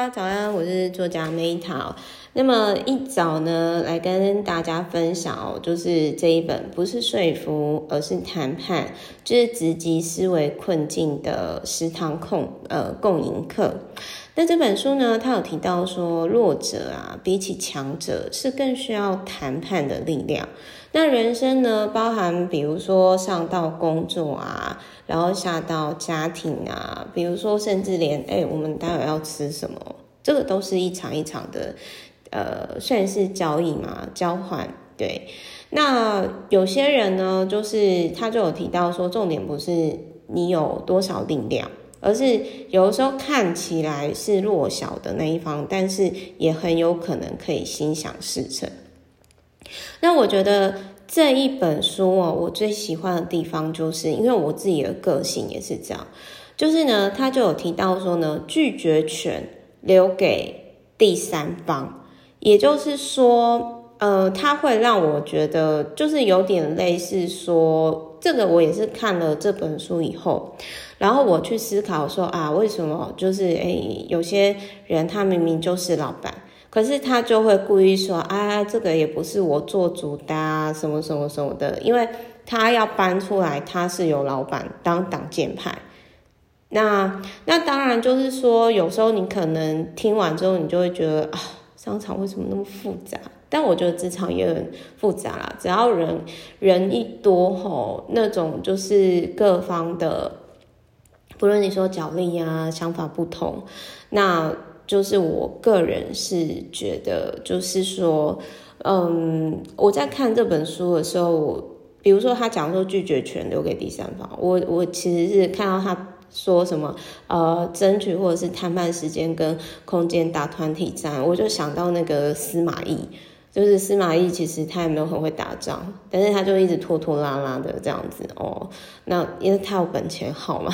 大家早安，我是作家 Meta。那么一早呢，来跟大家分享哦，就是这一本不是说服，而是谈判，就是直击思维困境的十堂共呃共赢课。那这本书呢，它有提到说，弱者啊，比起强者是更需要谈判的力量。那人生呢，包含比如说上到工作啊，然后下到家庭啊，比如说甚至连哎，我们待会要吃什么，这个都是一场一场的。呃，算是交易嘛，交换。对，那有些人呢，就是他就有提到说，重点不是你有多少力量，而是有的时候看起来是弱小的那一方，但是也很有可能可以心想事成。那我觉得这一本书哦，我最喜欢的地方就是，因为我自己的个性也是这样，就是呢，他就有提到说呢，拒绝权留给第三方。也就是说，呃，他会让我觉得，就是有点类似说，这个我也是看了这本书以后，然后我去思考说啊，为什么就是诶，有些人他明明就是老板，可是他就会故意说啊，这个也不是我做主的啊，什么什么什么的，因为他要搬出来，他是有老板当挡箭牌。那那当然就是说，有时候你可能听完之后，你就会觉得啊。商场为什么那么复杂？但我觉得职场也很复杂啦。只要人人一多吼，那种就是各方的，不论你说角力啊，想法不同，那就是我个人是觉得，就是说，嗯，我在看这本书的时候，比如说他讲说拒绝权留给第三方，我我其实是看到他。说什么呃，争取或者是谈判时间跟空间打团体战，我就想到那个司马懿，就是司马懿其实他也没有很会打仗，但是他就一直拖拖拉拉的这样子哦。那因为他有本钱好嘛，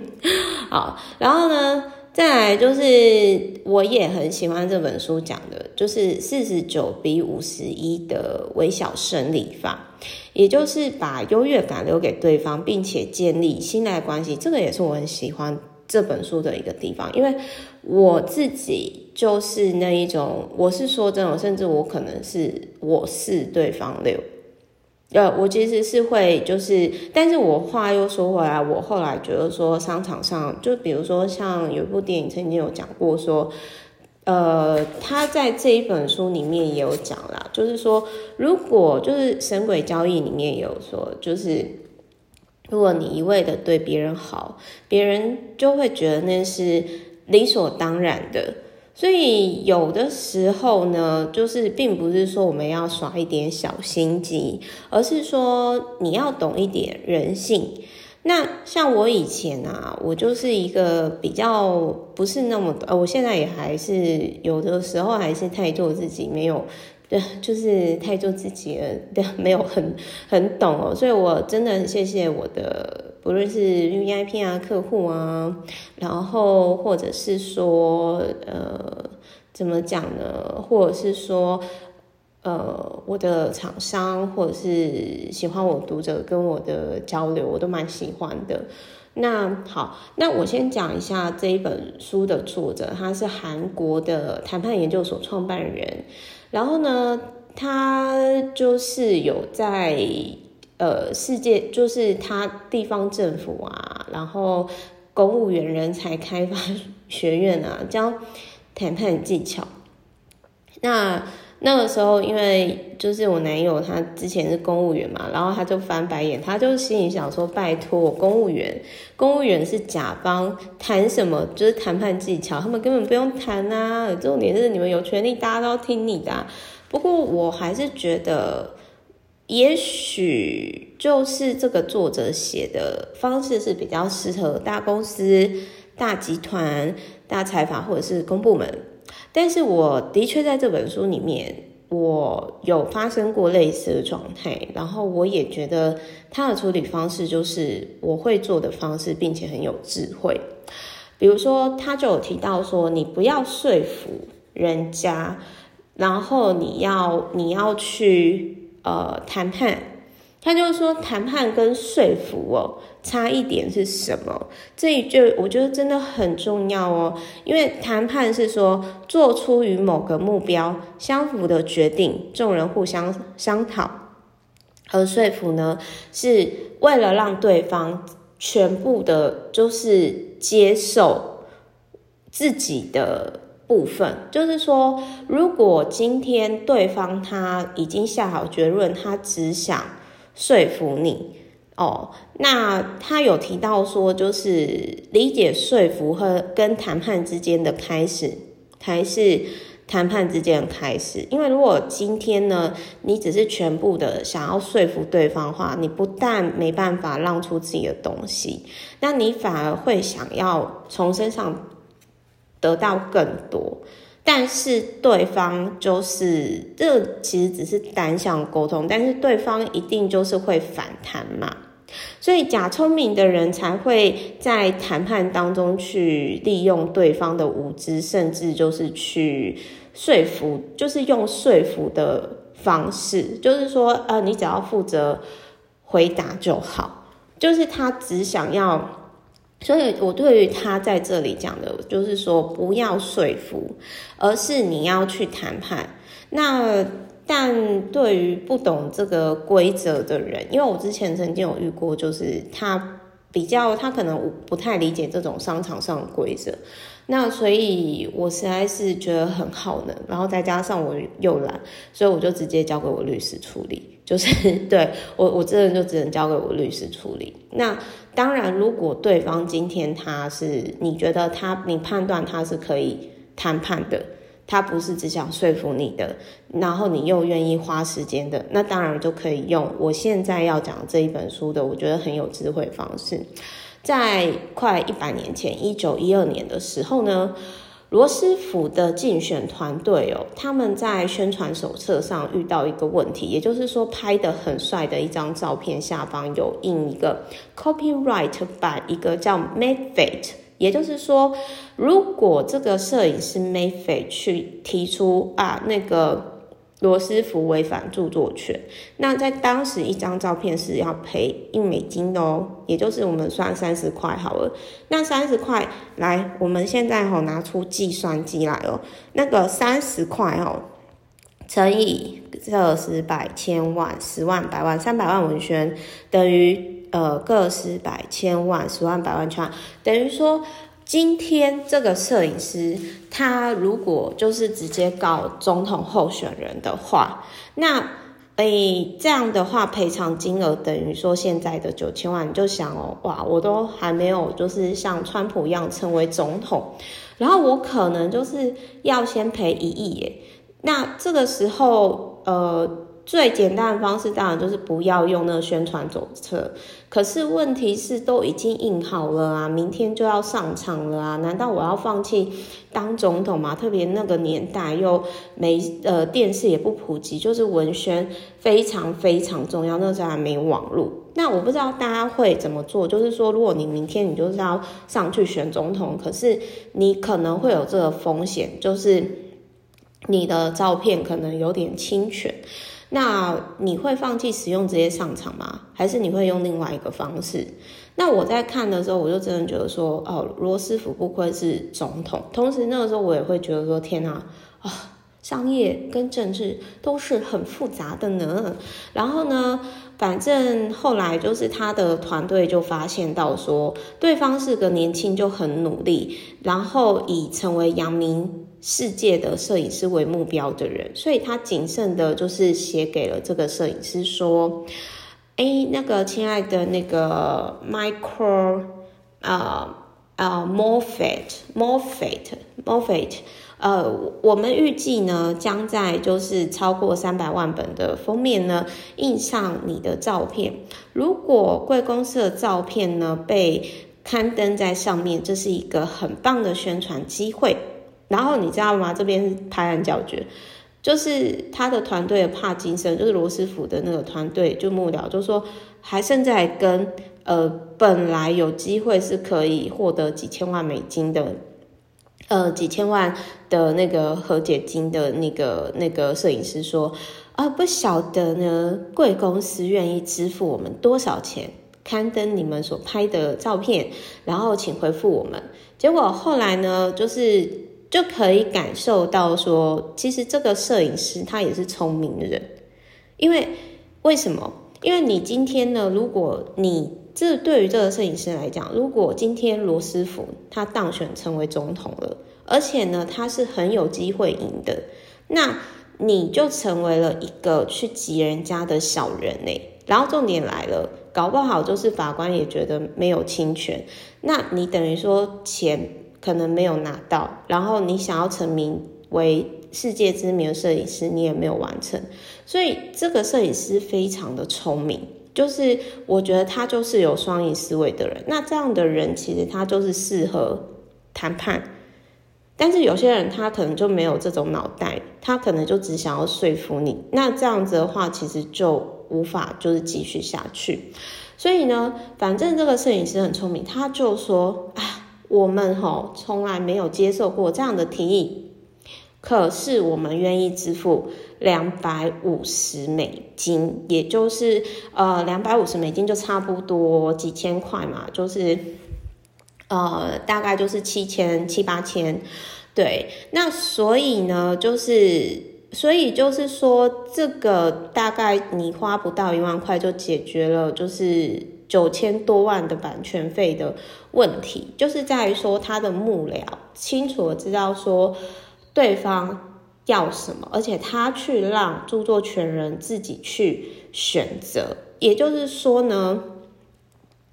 好，然后呢，再来就是我也很喜欢这本书讲的，就是四十九比五十一的微小胜利法。也就是把优越感留给对方，并且建立信赖关系，这个也是我很喜欢这本书的一个地方。因为我自己就是那一种，我是说真的，甚至我可能是我是对方六，呃，我其实是会就是，但是我话又说回来，我后来觉得说商场上，就比如说像有一部电影曾经有讲过说。呃，他在这一本书里面也有讲啦，就是说，如果就是神鬼交易里面也有说，就是如果你一味的对别人好，别人就会觉得那是理所当然的。所以有的时候呢，就是并不是说我们要耍一点小心机，而是说你要懂一点人性。那像我以前啊，我就是一个比较不是那么呃，我现在也还是有的时候还是太做自己，没有，对，就是太做自己了，对，没有很很懂哦，所以我真的很谢谢我的，不论是 VIP 啊客户啊，然后或者是说呃，怎么讲呢，或者是说。呃，我的厂商或者是喜欢我读者跟我的交流，我都蛮喜欢的。那好，那我先讲一下这一本书的作者，他是韩国的谈判研究所创办人。然后呢，他就是有在呃世界，就是他地方政府啊，然后公务员人才开发学院啊，教谈判技巧。那那个时候，因为就是我男友他之前是公务员嘛，然后他就翻白眼，他就心里想说：“拜托，公务员，公务员是甲方，谈什么就是谈判技巧，他们根本不用谈啊。重点是你们有权利，大家都要听你的。不过我还是觉得，也许就是这个作者写的方式是比较适合大公司、大集团、大财阀或者是公部门。”但是我的确在这本书里面，我有发生过类似的状态，然后我也觉得他的处理方式就是我会做的方式，并且很有智慧。比如说，他就有提到说，你不要说服人家，然后你要你要去呃谈判，他就是说，谈判跟说服哦，差异点是什么？这一句我觉得真的很重要哦，因为谈判是说做出与某个目标相符的决定，众人互相商讨；而说服呢，是为了让对方全部的，就是接受自己的部分。就是说，如果今天对方他已经下好结论，他只想。说服你哦，那他有提到说，就是理解说服和跟谈判之间的开始，还是谈判之间的开始？因为如果今天呢，你只是全部的想要说服对方的话，你不但没办法让出自己的东西，那你反而会想要从身上得到更多。但是对方就是这，其实只是单向沟通，但是对方一定就是会反弹嘛，所以假聪明的人才会在谈判当中去利用对方的无知，甚至就是去说服，就是用说服的方式，就是说，呃，你只要负责回答就好，就是他只想要。所以，我对于他在这里讲的，就是说不要说服，而是你要去谈判。那但对于不懂这个规则的人，因为我之前曾经有遇过，就是他比较他可能不太理解这种商场上的规则。那所以，我实在是觉得很耗能，然后再加上我又懒，所以我就直接交给我律师处理。就是对我，我真的就只能交给我律师处理。那当然，如果对方今天他是你觉得他，你判断他是可以谈判的，他不是只想说服你的，然后你又愿意花时间的，那当然就可以用我现在要讲这一本书的，我觉得很有智慧方式。在快一百年前，一九一二年的时候呢，罗斯福的竞选团队哦，他们在宣传手册上遇到一个问题，也就是说，拍的很帅的一张照片下方有印一个 copyright 版，一个叫 m a y f i t 也就是说，如果这个摄影师 m a y f i t 去提出啊那个。罗斯福违反著作权，那在当时一张照片是要赔一美金的哦，也就是我们算三十块好了。那三十块，来，我们现在吼拿出计算机来哦，那个三十块哦，乘以个十百千万十万百万三百万文宣，等于呃个十百千万十万百万千万，等于说。今天这个摄影师，他如果就是直接告总统候选人的话，那诶、欸、这样的话赔偿金额等于说现在的九千万，你就想哦，哇，我都还没有就是像川普一样成为总统，然后我可能就是要先赔一亿耶，那这个时候呃。最简单的方式当然就是不要用那个宣传手册，可是问题是都已经印好了啊，明天就要上场了啊，难道我要放弃当总统吗？特别那个年代又没呃电视也不普及，就是文宣非常非常重要，那时候还没网络。那我不知道大家会怎么做，就是说如果你明天你就是要上去选总统，可是你可能会有这个风险，就是你的照片可能有点侵权。那你会放弃使用直接上场吗？还是你会用另外一个方式？那我在看的时候，我就真的觉得说，哦，罗斯福不愧是总统。同时那个时候，我也会觉得说，天哪，啊，哦，商业跟政治都是很复杂的呢。然后呢，反正后来就是他的团队就发现到说，对方是个年轻就很努力，然后以成为扬名。世界的摄影师为目标的人，所以他谨慎的，就是写给了这个摄影师说：“哎，那个亲爱的那个 Michael 啊啊 Moffett，Moffett，Moffett，呃，我们预计呢，将在就是超过三百万本的封面呢，印上你的照片。如果贵公司的照片呢被刊登在上面，这是一个很棒的宣传机会。”然后你知道吗？这边是拍案叫绝，就是他的团队的帕金森，就是罗斯福的那个团队，就幕僚，就说还甚至还跟呃本来有机会是可以获得几千万美金的，呃几千万的那个和解金的那个那个摄影师说，啊不晓得呢，贵公司愿意支付我们多少钱刊登你们所拍的照片，然后请回复我们。结果后来呢，就是就可以感受到说，其实这个摄影师他也是聪明人，因为为什么？因为你今天呢，如果你这对于这个摄影师来讲，如果今天罗斯福他当选成为总统了，而且呢，他是很有机会赢的，那。你就成为了一个去挤人家的小人呢，然后重点来了，搞不好就是法官也觉得没有侵权，那你等于说钱可能没有拿到，然后你想要成名为世界知名的摄影师，你也没有完成，所以这个摄影师非常的聪明，就是我觉得他就是有双赢思维的人，那这样的人其实他就是适合谈判。但是有些人他可能就没有这种脑袋，他可能就只想要说服你，那这样子的话，其实就无法就是继续下去。所以呢，反正这个摄影师很聪明，他就说：“啊，我们齁从来没有接受过这样的提议，可是我们愿意支付两百五十美金，也就是呃两百五十美金就差不多几千块嘛，就是。”呃，大概就是七千七八千，对。那所以呢，就是所以就是说，这个大概你花不到一万块就解决了，就是九千多万的版权费的问题，就是在于说他的幕僚清楚的知道说对方要什么，而且他去让著作权人自己去选择，也就是说呢。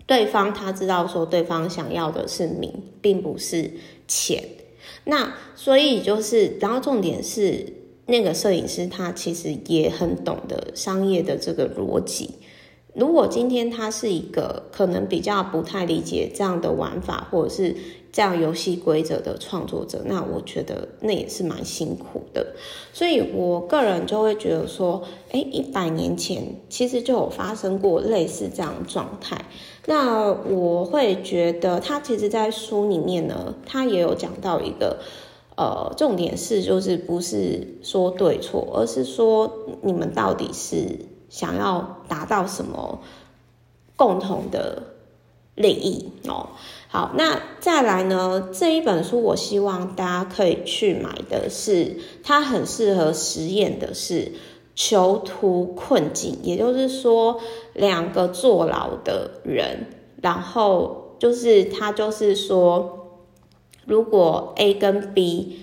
对方他知道说，对方想要的是名，并不是钱。那所以就是，然后重点是那个摄影师他其实也很懂得商业的这个逻辑。如果今天他是一个可能比较不太理解这样的玩法，或者是这样游戏规则的创作者，那我觉得那也是蛮辛苦的。所以我个人就会觉得说，哎，一百年前其实就有发生过类似这样状态。那我会觉得他其实，在书里面呢，他也有讲到一个，呃，重点是就是不是说对错，而是说你们到底是。想要达到什么共同的利益哦？好，那再来呢？这一本书我希望大家可以去买的是，它很适合实验的是囚徒困境，也就是说，两个坐牢的人，然后就是他就是说，如果 A 跟 B，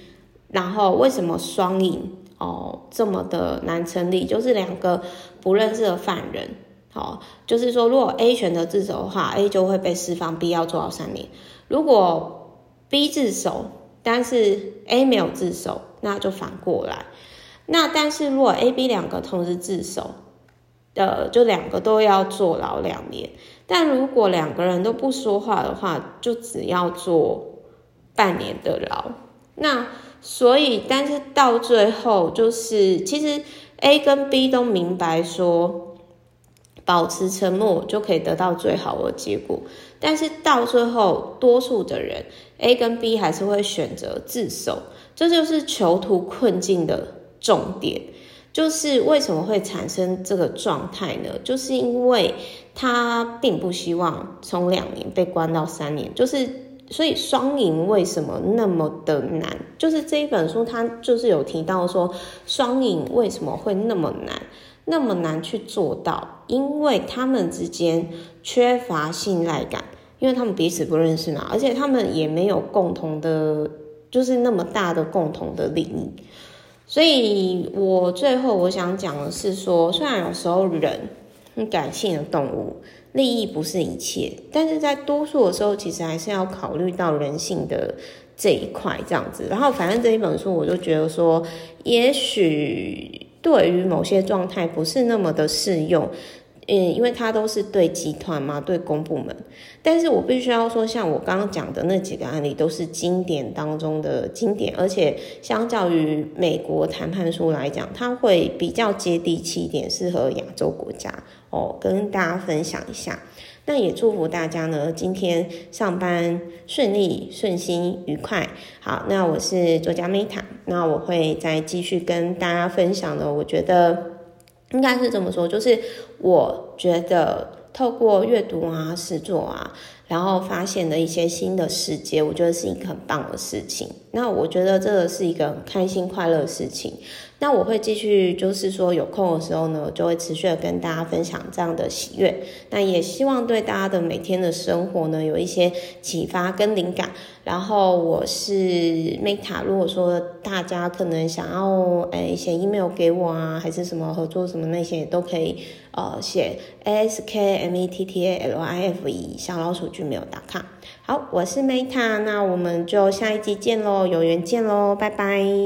然后为什么双赢？哦，这么的难成立，就是两个不认识的犯人，哦，就是说，如果 A 选择自首的话，A 就会被释放，B 要坐牢三年；如果 B 自首，但是 A 没有自首，那就反过来。那但是如果 A、B 两个同时自首，呃，就两个都要坐牢两年。但如果两个人都不说话的话，就只要坐半年的牢。那所以，但是到最后，就是其实 A 跟 B 都明白说，保持沉默就可以得到最好的结果。但是到最后，多数的人 A 跟 B 还是会选择自首，这就是囚徒困境的重点。就是为什么会产生这个状态呢？就是因为他并不希望从两年被关到三年，就是。所以双赢为什么那么的难？就是这一本书，它就是有提到说，双赢为什么会那么难，那么难去做到？因为他们之间缺乏信赖感，因为他们彼此不认识嘛，而且他们也没有共同的，就是那么大的共同的利益。所以我最后我想讲的是说，虽然有时候人很感性的动物。利益不是一切，但是在多数的时候，其实还是要考虑到人性的这一块，这样子。然后，反正这一本书，我就觉得说，也许对于某些状态不是那么的适用。嗯，因为它都是对集团嘛，对公部门。但是我必须要说，像我刚刚讲的那几个案例，都是经典当中的经典，而且相较于美国谈判书来讲，它会比较接地气一点，适合亚洲国家哦，跟大家分享一下。那也祝福大家呢，今天上班顺利、顺心、愉快。好，那我是作家 Meta，那我会再继续跟大家分享的，我觉得。应该是这么说，就是我觉得透过阅读啊、实作啊，然后发现的一些新的世界，我觉得是一个很棒的事情。那我觉得这个是一个开心快乐的事情。那我会继续，就是说有空的时候呢，我就会持续的跟大家分享这样的喜悦。那也希望对大家的每天的生活呢，有一些启发跟灵感。然后我是 Meta，如果说大家可能想要诶写 email 给我啊，还是什么合作什么那些都可以，呃写 askmettalife 小老鼠 gmail.com。好，我是 Meta，那我们就下一集见喽，有缘见喽，拜拜。